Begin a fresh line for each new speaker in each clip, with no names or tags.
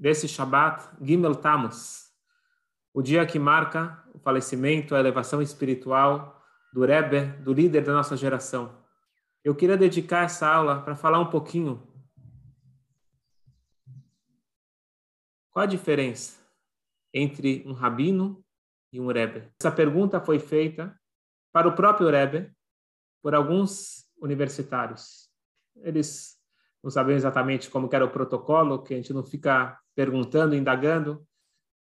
desse Shabat Gimel Tammuz, o dia que marca o falecimento, a elevação espiritual do Rebbe, do líder da nossa geração. Eu queria dedicar essa aula para falar um pouquinho qual a diferença entre um rabino e um Rebbe. Essa pergunta foi feita para o próprio Rebbe por alguns universitários. Eles não sabiam exatamente como era o protocolo, que a gente não fica perguntando, indagando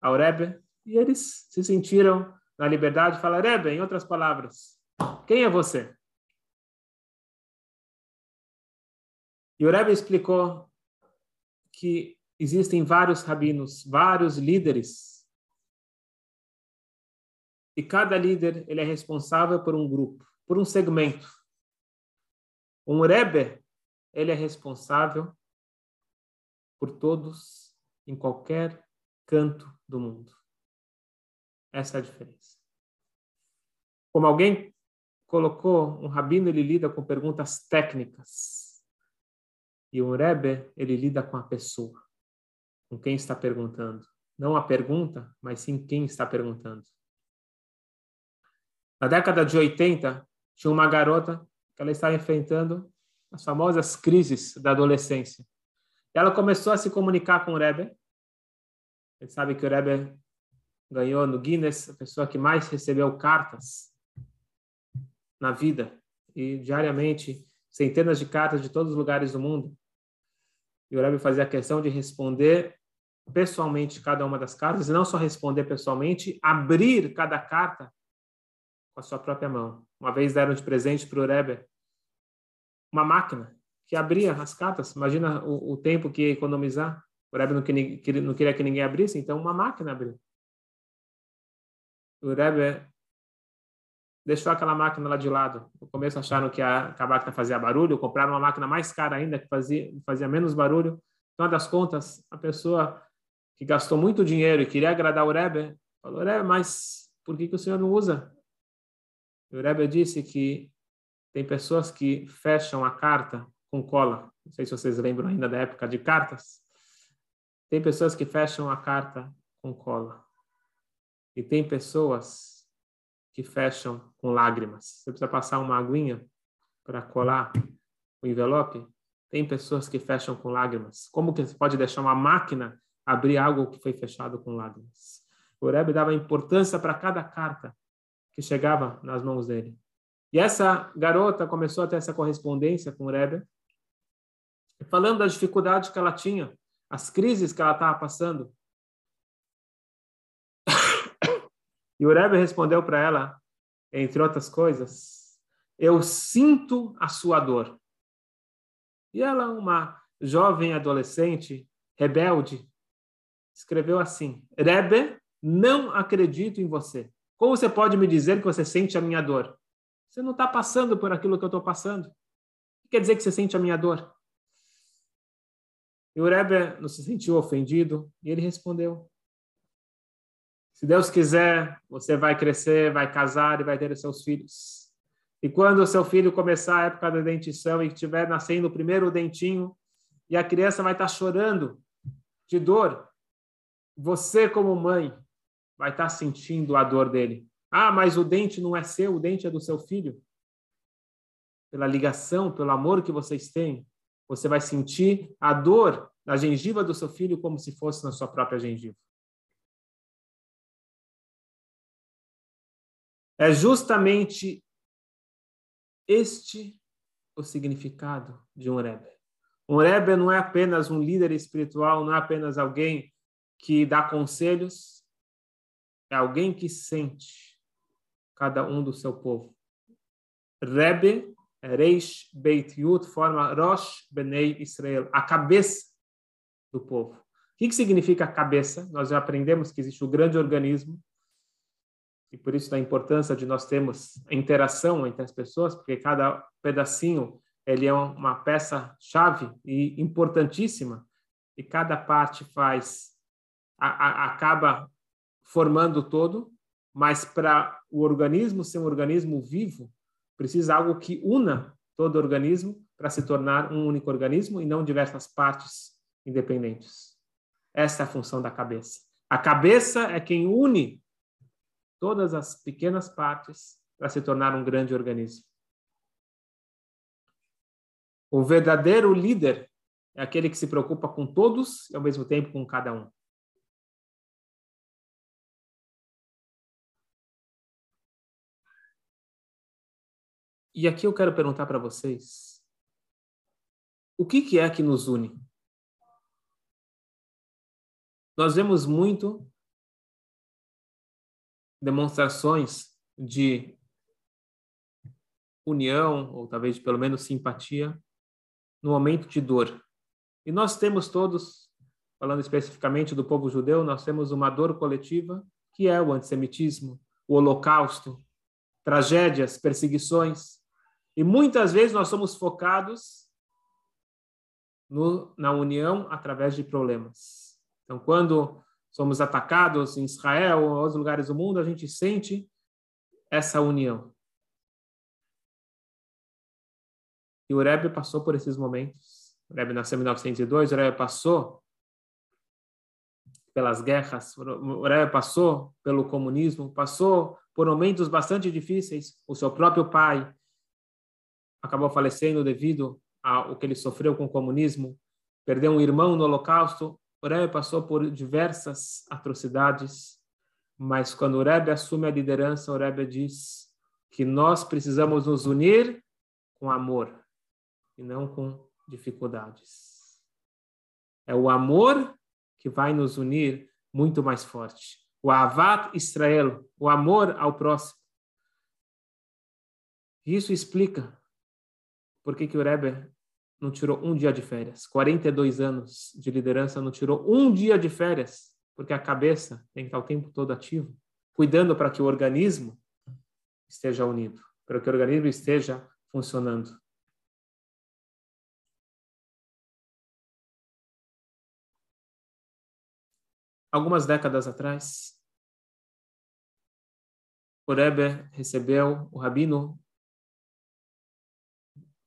ao Rebbe, e eles se sentiram na liberdade de falar, Rebbe, em outras palavras, quem é você? E o Rebbe explicou que existem vários rabinos, vários líderes, e cada líder ele é responsável por um grupo, por um segmento. Um Rebbe, ele é responsável por todos em qualquer canto do mundo. Essa é a diferença. Como alguém colocou, um rabino ele lida com perguntas técnicas. E um Rebbe, ele lida com a pessoa, com quem está perguntando. Não a pergunta, mas sim quem está perguntando. Na década de 80, tinha uma garota que ela estava enfrentando as famosas crises da adolescência. Ela começou a se comunicar com o Rebbe. Ele sabe que o Rebbe ganhou no Guinness a pessoa que mais recebeu cartas na vida e diariamente centenas de cartas de todos os lugares do mundo. E o Rebbe fazia questão de responder pessoalmente cada uma das cartas e não só responder pessoalmente, abrir cada carta com a sua própria mão. Uma vez deram de presente para o Rebbe uma máquina que abria as cartas. Imagina o, o tempo que ia economizar. O Rebbe não queria, não queria que ninguém abrisse, então uma máquina abriu. O Rebbe deixou aquela máquina lá de lado. No começo acharam que a, que a máquina fazia barulho, compraram uma máquina mais cara ainda, que fazia, fazia menos barulho. Então, das contas, a pessoa que gastou muito dinheiro e queria agradar o Rebbe, falou, Rebbe, mas por que, que o senhor não usa? E o Rebbe disse que tem pessoas que fecham a carta com cola. Não sei se vocês lembram ainda da época de cartas. Tem pessoas que fecham a carta com cola. E tem pessoas que fecham com lágrimas. Você precisa passar uma aguinha para colar o envelope. Tem pessoas que fecham com lágrimas. Como que você pode deixar uma máquina abrir algo que foi fechado com lágrimas? O Rebbe dava importância para cada carta que chegava nas mãos dele. E essa garota começou a ter essa correspondência com o Rebbe, falando das dificuldades que ela tinha, as crises que ela estava passando. E o Rebbe respondeu para ela, entre outras coisas, eu sinto a sua dor. E ela, uma jovem adolescente, rebelde, escreveu assim: Rebbe, não acredito em você. Como você pode me dizer que você sente a minha dor? Você não está passando por aquilo que eu estou passando. O que quer dizer que você sente a minha dor? E o Rebbe não se sentiu ofendido e ele respondeu: se Deus quiser, você vai crescer, vai casar e vai ter os seus filhos. E quando o seu filho começar a época da dentição e estiver nascendo o primeiro dentinho, e a criança vai estar chorando de dor, você, como mãe, vai estar sentindo a dor dele. Ah, mas o dente não é seu, o dente é do seu filho. Pela ligação, pelo amor que vocês têm, você vai sentir a dor da gengiva do seu filho como se fosse na sua própria gengiva. É justamente este o significado de um Rebbe. Um Rebbe não é apenas um líder espiritual, não é apenas alguém que dá conselhos, é alguém que sente cada um do seu povo. Rebbe, Reish Beit Yud, forma Rosh Benei Israel, a cabeça do povo. O que, significa cabeça? Nós já aprendemos que existe o grande organismo, e por isso a importância de nós termos interação entre as pessoas, porque cada pedacinho ele é uma peça chave e importantíssima e cada parte faz a, a, acaba formando todo, mas para o organismo ser um organismo vivo precisa algo que una todo o organismo para se tornar um único organismo e não diversas partes independentes. Essa é a função da cabeça. A cabeça é quem une todas as pequenas partes para se tornar um grande organismo. O verdadeiro líder é aquele que se preocupa com todos e ao mesmo tempo com cada um. E aqui eu quero perguntar para vocês: o que, que é que nos une? Nós vemos muito demonstrações de união, ou talvez pelo menos simpatia, no momento de dor. E nós temos todos, falando especificamente do povo judeu, nós temos uma dor coletiva, que é o antissemitismo, o holocausto, tragédias, perseguições. E muitas vezes nós somos focados no, na união através de problemas. Então, quando somos atacados em Israel ou em outros lugares do mundo, a gente sente essa união. E o Rebbe passou por esses momentos. O Rebbe nasceu em 1902, o Rebbe passou pelas guerras, o Rebbe passou pelo comunismo, passou por momentos bastante difíceis. O seu próprio pai acabou falecendo devido ao que ele sofreu com o comunismo, perdeu um irmão no Holocausto. O Rebbe passou por diversas atrocidades, mas quando o Rebbe assume a liderança, o Rebbe diz que nós precisamos nos unir com amor e não com dificuldades. É o amor que vai nos unir muito mais forte. O Avat Israel, o amor ao próximo. Isso explica por que, que o Rebbe não tirou um dia de férias? 42 anos de liderança não tirou um dia de férias, porque a cabeça tem que estar o tempo todo ativo, cuidando para que o organismo esteja unido, para que o organismo esteja funcionando. Algumas décadas atrás, o Rebbe recebeu o rabino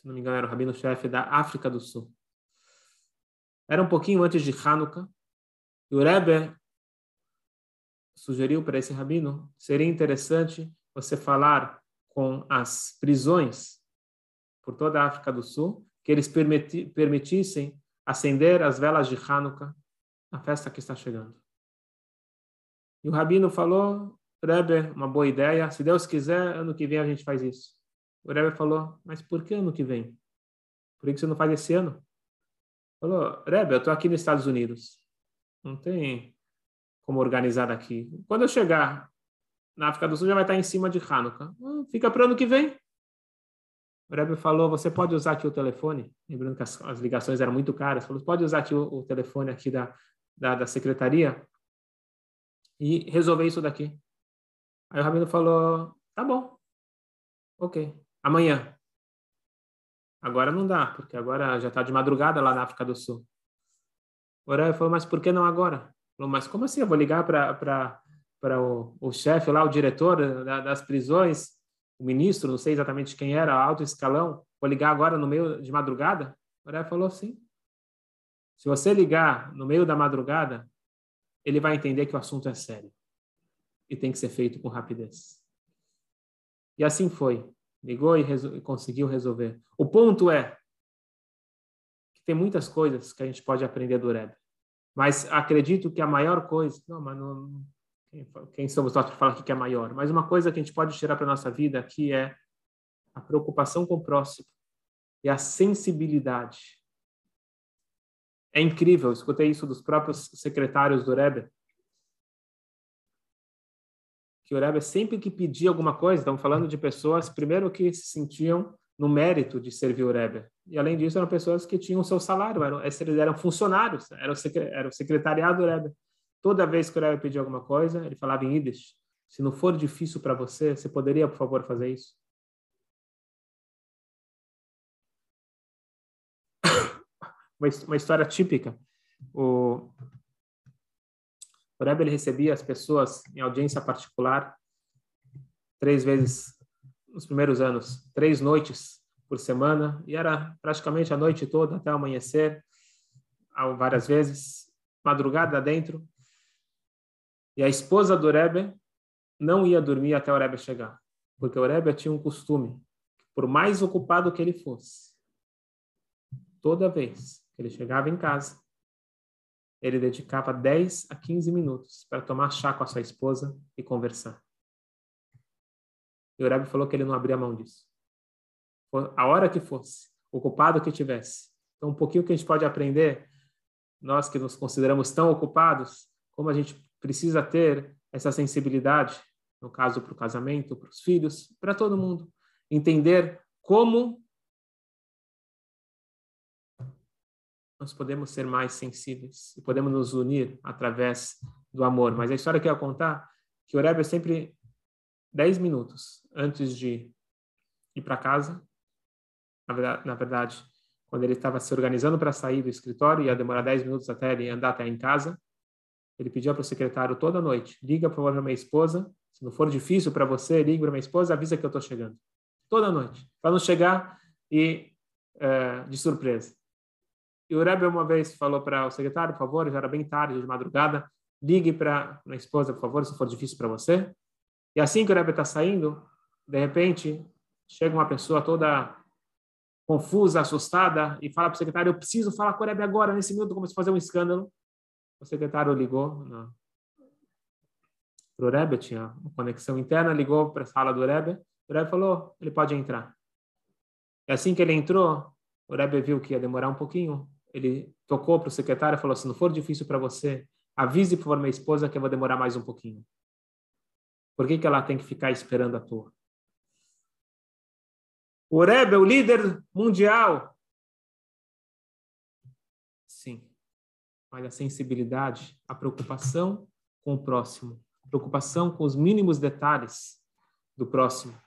se não me engano, era o rabino-chefe da África do Sul. Era um pouquinho antes de Hanukkah, e o Rebbe sugeriu para esse rabino, seria interessante você falar com as prisões por toda a África do Sul, que eles permiti permitissem acender as velas de Hanukkah na festa que está chegando. E o rabino falou, Rebbe, uma boa ideia, se Deus quiser, ano que vem a gente faz isso. O Rebbe falou, mas por que ano que vem? Por que você não faz esse ano? Falou, Rebbe, eu estou aqui nos Estados Unidos. Não tem como organizar daqui. Quando eu chegar na África do Sul, já vai estar em cima de Hanukkah. Ah, fica para o ano que vem. O Rebbe falou, você pode usar aqui o telefone? Lembrando que as, as ligações eram muito caras. Falou, pode usar aqui o, o telefone aqui da, da, da secretaria e resolver isso daqui. Aí o Rabino falou, tá bom, ok amanhã. Agora não dá, porque agora já está de madrugada lá na África do Sul. O Rebbe falou, mas por que não agora? Falou, mas como assim? Eu vou ligar para o, o chefe lá, o diretor da, das prisões, o ministro, não sei exatamente quem era, alto escalão, vou ligar agora no meio de madrugada? O Rebbe falou, sim. Se você ligar no meio da madrugada, ele vai entender que o assunto é sério e tem que ser feito com rapidez. E assim foi ligou e, resol conseguiu resolver. O ponto é que tem muitas coisas que a gente pode aprender do Rebbe, mas acredito que a maior coisa, não, mas não, quem, quem somos nós para falar que é maior, mas uma coisa que a gente pode tirar para nossa vida aqui é a preocupação com o próximo e a sensibilidade. É incrível, escutei isso dos próprios secretários do Rebbe, que o Rebbe sempre que pedia alguma coisa, estamos falando de pessoas, primeiro que se sentiam no mérito de servir o Rebbe. E além disso, eram pessoas que tinham seu salário, eram, eram funcionários, era o, o secretariado do Rebbe. Toda vez que o Rebbe pedia alguma coisa, ele falava em Yiddish, se não for difícil para você, você poderia, por favor, fazer isso? uma história típica. O, o Rebbe ele recebia as pessoas em audiência particular três vezes nos primeiros anos, três noites por semana, e era praticamente a noite toda até amanhecer, várias vezes. madrugada dentro, e a esposa do Rebbe não ia dormir até o Rebbe chegar, porque o Rebbe tinha um costume, por mais ocupado que ele fosse, toda vez que ele chegava em casa, ele dedicava 10 a 15 minutos para tomar chá com a sua esposa e conversar. E o Rebbe falou que ele não abria mão disso. A hora que fosse, ocupado que tivesse. Então, um pouquinho que a gente pode aprender, nós que nos consideramos tão ocupados, como a gente precisa ter essa sensibilidade, no caso para o casamento, para os filhos, para todo mundo. Entender como nós podemos ser mais sensíveis e podemos nos unir através do amor. Mas a história que eu ia contar, que o Rebbe sempre 10 minutos antes de ir para casa, na verdade, na verdade, quando ele estava se organizando para sair do escritório, ia demorar 10 minutos até ele andar até em casa, ele pediu para o secretário toda noite, liga para a minha esposa, se não for difícil para você, liga para minha esposa, avisa que eu estou chegando. Toda noite, para não chegar e é, de surpresa. E o Rebbe uma vez falou para o secretário, por favor, já era bem tarde, de madrugada, ligue para a esposa, por favor, se for difícil para você. E assim que o Rebbe está saindo, de repente, chega uma pessoa toda confusa, assustada, e fala para o secretário, eu preciso falar com o Rebbe agora, nesse minuto, como se fazer um escândalo. O secretário ligou para o Rebbe, tinha uma conexão interna, ligou para a sala do Rebbe, o Rebbe falou, ele pode entrar. E assim que ele entrou, o Rebbe viu que ia demorar um pouquinho, ele tocou para o secretário e falou: se não for difícil para você, avise por minha esposa que eu vou demorar mais um pouquinho. Por que, que ela tem que ficar esperando à toa? O Rebbe, o líder mundial. Sim. Olha a sensibilidade, a preocupação com o próximo, preocupação com os mínimos detalhes do próximo.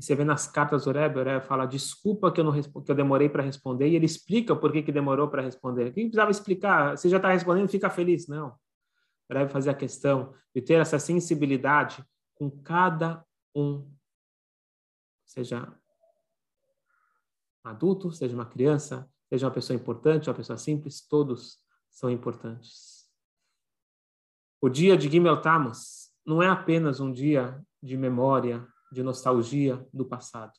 E você vê nas cartas do Rebbe, o Rebbe fala, desculpa que eu, não, que eu demorei para responder, e ele explica por que, que demorou para responder. Quem precisava explicar? Você já está respondendo, fica feliz. Não. O Rebbe fazia a questão de ter essa sensibilidade com cada um, seja adulto, seja uma criança, seja uma pessoa importante, uma pessoa simples, todos são importantes. O dia de Gimel Tammuz não é apenas um dia de memória, de nostalgia do passado.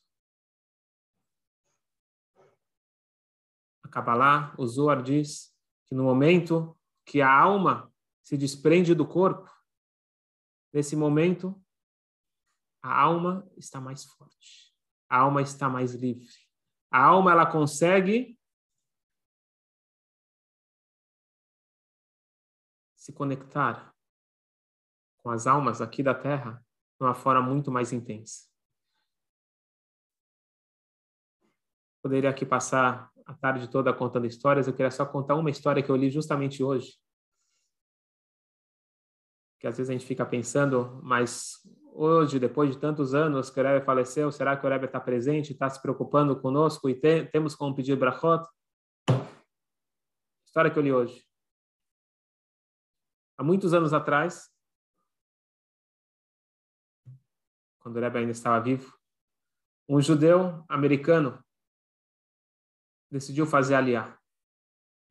A Kabbalah, o Zohar diz que no momento que a alma se desprende do corpo, nesse momento, a alma está mais forte, a alma está mais livre. A alma ela consegue se conectar com as almas aqui da Terra de uma forma muito mais intensa. Poderia aqui passar a tarde toda contando histórias, eu queria só contar uma história que eu li justamente hoje. Que às vezes a gente fica pensando, mas hoje, depois de tantos anos que o Rebbe faleceu, será que o Rebbe está presente, está se preocupando conosco e te, temos como pedir brachot? História que eu li hoje. Há muitos anos atrás, quando o Rebbe ainda estava vivo, um judeu americano decidiu fazer aliá.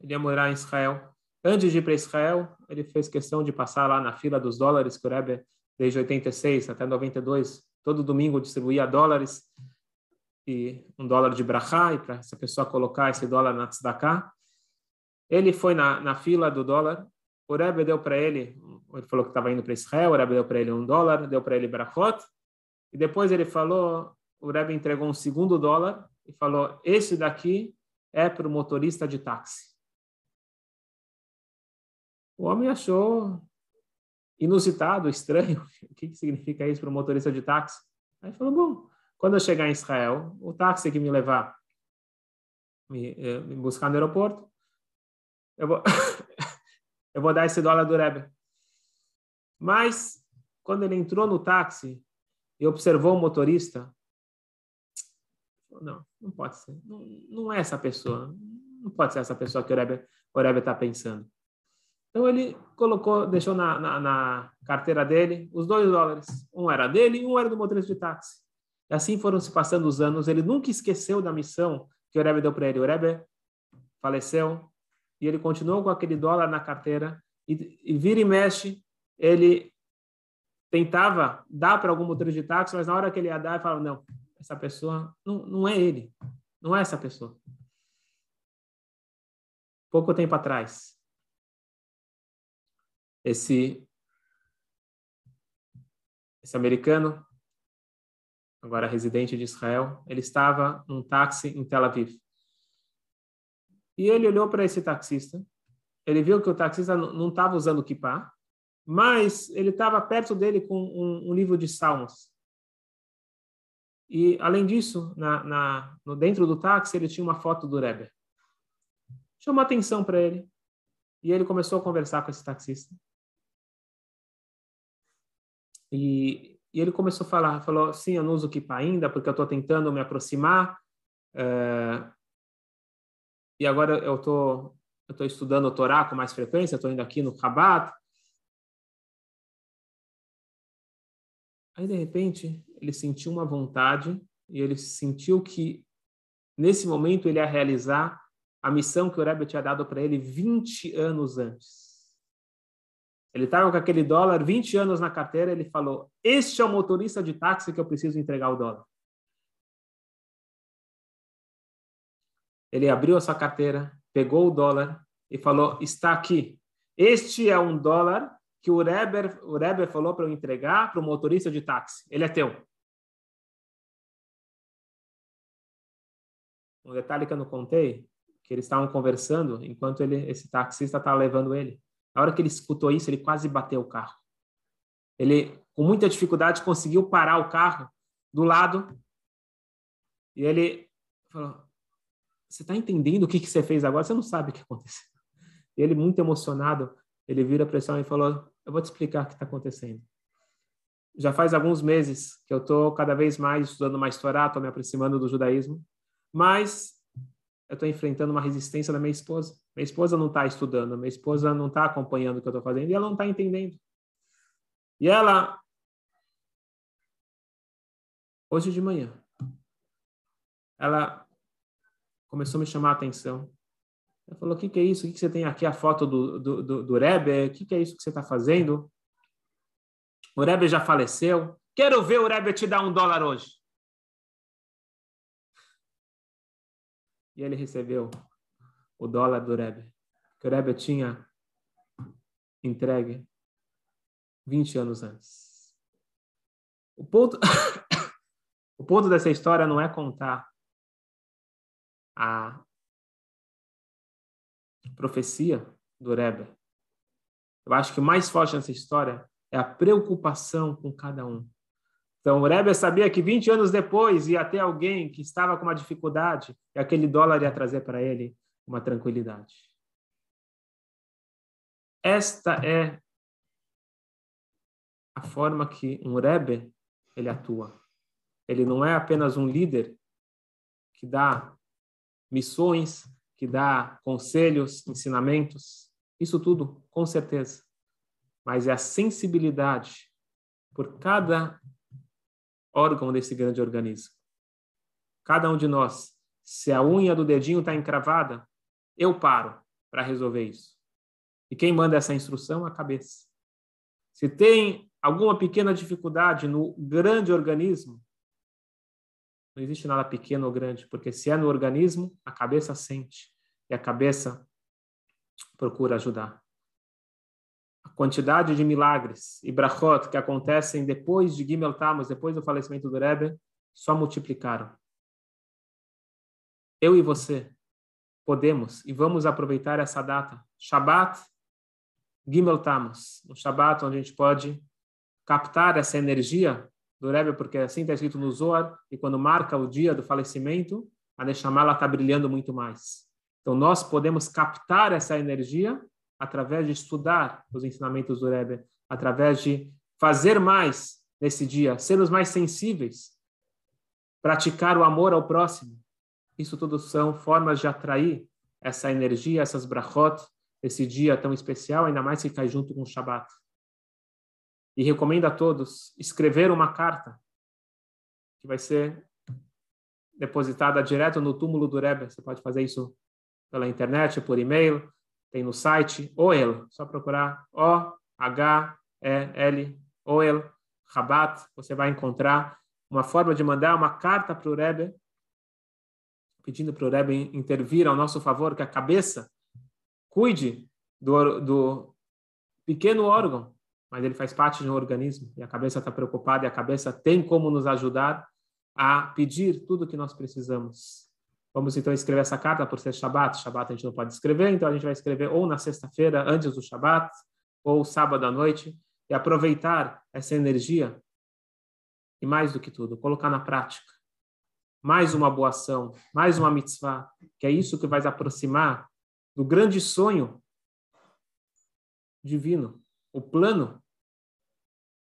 Ele ia morar em Israel. Antes de ir para Israel, ele fez questão de passar lá na fila dos dólares que o Rebbe, desde 86 até 92, todo domingo distribuía dólares e um dólar de brachá, e para essa pessoa colocar esse dólar na tzedakah. Ele foi na, na fila do dólar, o Rebbe deu para ele, ele falou que estava indo para Israel, o Rebbe deu para ele um dólar, deu para ele brachot, e depois ele falou, o Rebbe entregou um segundo dólar e falou: esse daqui é para o motorista de táxi. O homem achou inusitado, estranho. O que, significa isso para o motorista de táxi? Aí falou: bom, quando eu chegar em Israel, o táxi que me levar, me, eh, me buscar no aeroporto, eu vou, eu vou dar esse dólar do Rebbe. Mas, quando ele entrou no táxi, e observou o motorista, não, não pode ser. Não, não é essa pessoa. Não pode ser essa pessoa que o Rebbe está pensando. Então ele colocou, deixou na, na, na, carteira dele os dois dólares. Um era dele e um era do motorista de táxi. E assim foram se passando os anos. Ele nunca esqueceu da missão que o Rebbe deu para ele. O Rebbe faleceu e ele continuou com aquele dólar na carteira e, e vira e mexe, ele tentava dar para algum motorista de táxi, mas na hora que ele ia dar, ele falava, não, essa pessoa não, não é ele, não é essa pessoa. Pouco tempo atrás, esse esse americano, agora residente de Israel, ele estava num táxi em Tel Aviv. E ele olhou para esse taxista, ele viu que o taxista não estava usando kippah, mas ele estava perto dele com um, um, livro de salmos. E, além disso, na, na, no, dentro do táxi, ele tinha uma foto do Rebbe. Chamou atenção para ele. E ele começou a conversar com esse taxista. E, e ele começou a falar, falou, sim, eu não uso kippah ainda, porque eu estou tentando me aproximar. É, e agora eu tô, estou estudando o Torá com mais frequência, estou indo aqui no Rabat. Aí, de repente, ele sentiu uma vontade e ele sentiu que, nesse momento, ele ia realizar a missão que o Rebbe tinha dado para ele 20 anos antes. Ele estava com aquele dólar 20 anos na carteira, ele falou: Este é o motorista de táxi que eu preciso entregar o dólar. Ele abriu a sua carteira, pegou o dólar e falou: Está aqui. Este é um dólar que o Reber, o Reber falou para eu entregar para o motorista de táxi. Ele é teu. Um detalhe que eu não contei, que eles estavam conversando enquanto ele, esse taxista estava levando ele. Na hora que ele escutou isso, ele quase bateu o carro. Ele, com muita dificuldade, conseguiu parar o carro do lado e ele falou: Você está entendendo o que, que você fez agora? Você não sabe o que aconteceu. E ele, muito emocionado, ele vira para homem e falou: Eu vou te explicar o que está acontecendo. Já faz alguns meses que eu estou cada vez mais estudando mais Torá, estou me aproximando do judaísmo, mas eu estou enfrentando uma resistência da minha esposa. Minha esposa não está estudando, minha esposa não está acompanhando o que eu estou fazendo e ela não está entendendo. E ela, hoje de manhã, ela começou a me chamar a atenção. Ela falou: O que, que é isso? O que, que você tem aqui? A foto do, do, do, do Rebbe? O que, que é isso que você está fazendo? O Rebbe já faleceu. Quero ver o Rebbe te dar um dólar hoje. e ele recebeu o dólar do Rebbe, que o Rebbe tinha entregue 20 anos antes. O ponto, o ponto dessa história não é contar a profecia do Rebbe. Eu acho que o mais forte nessa história é a preocupação com cada um. Então, o Rebbe sabia que 20 anos depois ia ter alguém que estava com uma dificuldade e aquele dólar ia trazer para ele uma tranquilidade. Esta é a forma que um Rebbe ele atua. Ele não é apenas um líder que dá missões, que dá conselhos, ensinamentos, isso tudo, com certeza. Mas é a sensibilidade por cada órgão desse grande organismo. Cada um de nós, se a unha do dedinho está encravada, eu paro para resolver isso. E quem manda essa instrução? A cabeça. Se tem alguma pequena dificuldade no grande organismo, não existe nada pequeno ou grande, porque se é no organismo, a cabeça sente e a cabeça procura ajudar. A quantidade de milagres e brachot que acontecem depois de Gimel Tammuz, depois do falecimento do Rebbe, só multiplicaram. Eu e você podemos e vamos aproveitar essa data, Shabbat Gimel Tammuz, um Shabbat onde a gente pode captar essa energia do Rebbe, porque assim está escrito no Zohar, e quando marca o dia do falecimento, a Neshama está brilhando muito mais. Então, nós podemos captar essa energia através de estudar os ensinamentos do Rebbe, através de fazer mais nesse dia, sermos mais sensíveis, praticar o amor ao próximo. Isso tudo são formas de atrair essa energia, essas brachot, esse dia tão especial, ainda mais que cai junto com o Shabat. E recomendo a todos escrever uma carta que vai ser depositada direto no túmulo do Rebbe. Você pode fazer isso pela internet, por e-mail, tem no site Oel, só procurar O-H-E-L, Oel, Rabat, você vai encontrar uma forma de mandar uma carta para o Rebbe, pedindo para o Rebbe intervir ao nosso favor, que a cabeça cuide do, do pequeno órgão, mas ele faz parte de um organismo, e a cabeça está preocupada, e a cabeça tem como nos ajudar a pedir tudo o que nós precisamos. Vamos então escrever essa carta por ser Shabat. Shabat a gente não pode escrever, então a gente vai escrever ou na sexta-feira, antes do Shabat, ou sábado à noite, e aproveitar essa energia e mais do que tudo, colocar na prática. Mais uma boa ação, mais uma mitzvah, que é isso que vai aproximar do grande sonho divino, o plano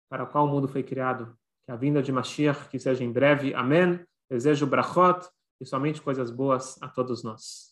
para o qual o mundo foi criado. Que a vinda de Mashiach, que seja em breve. Amém. Desejo brachot e somente coisas boas a todos nós.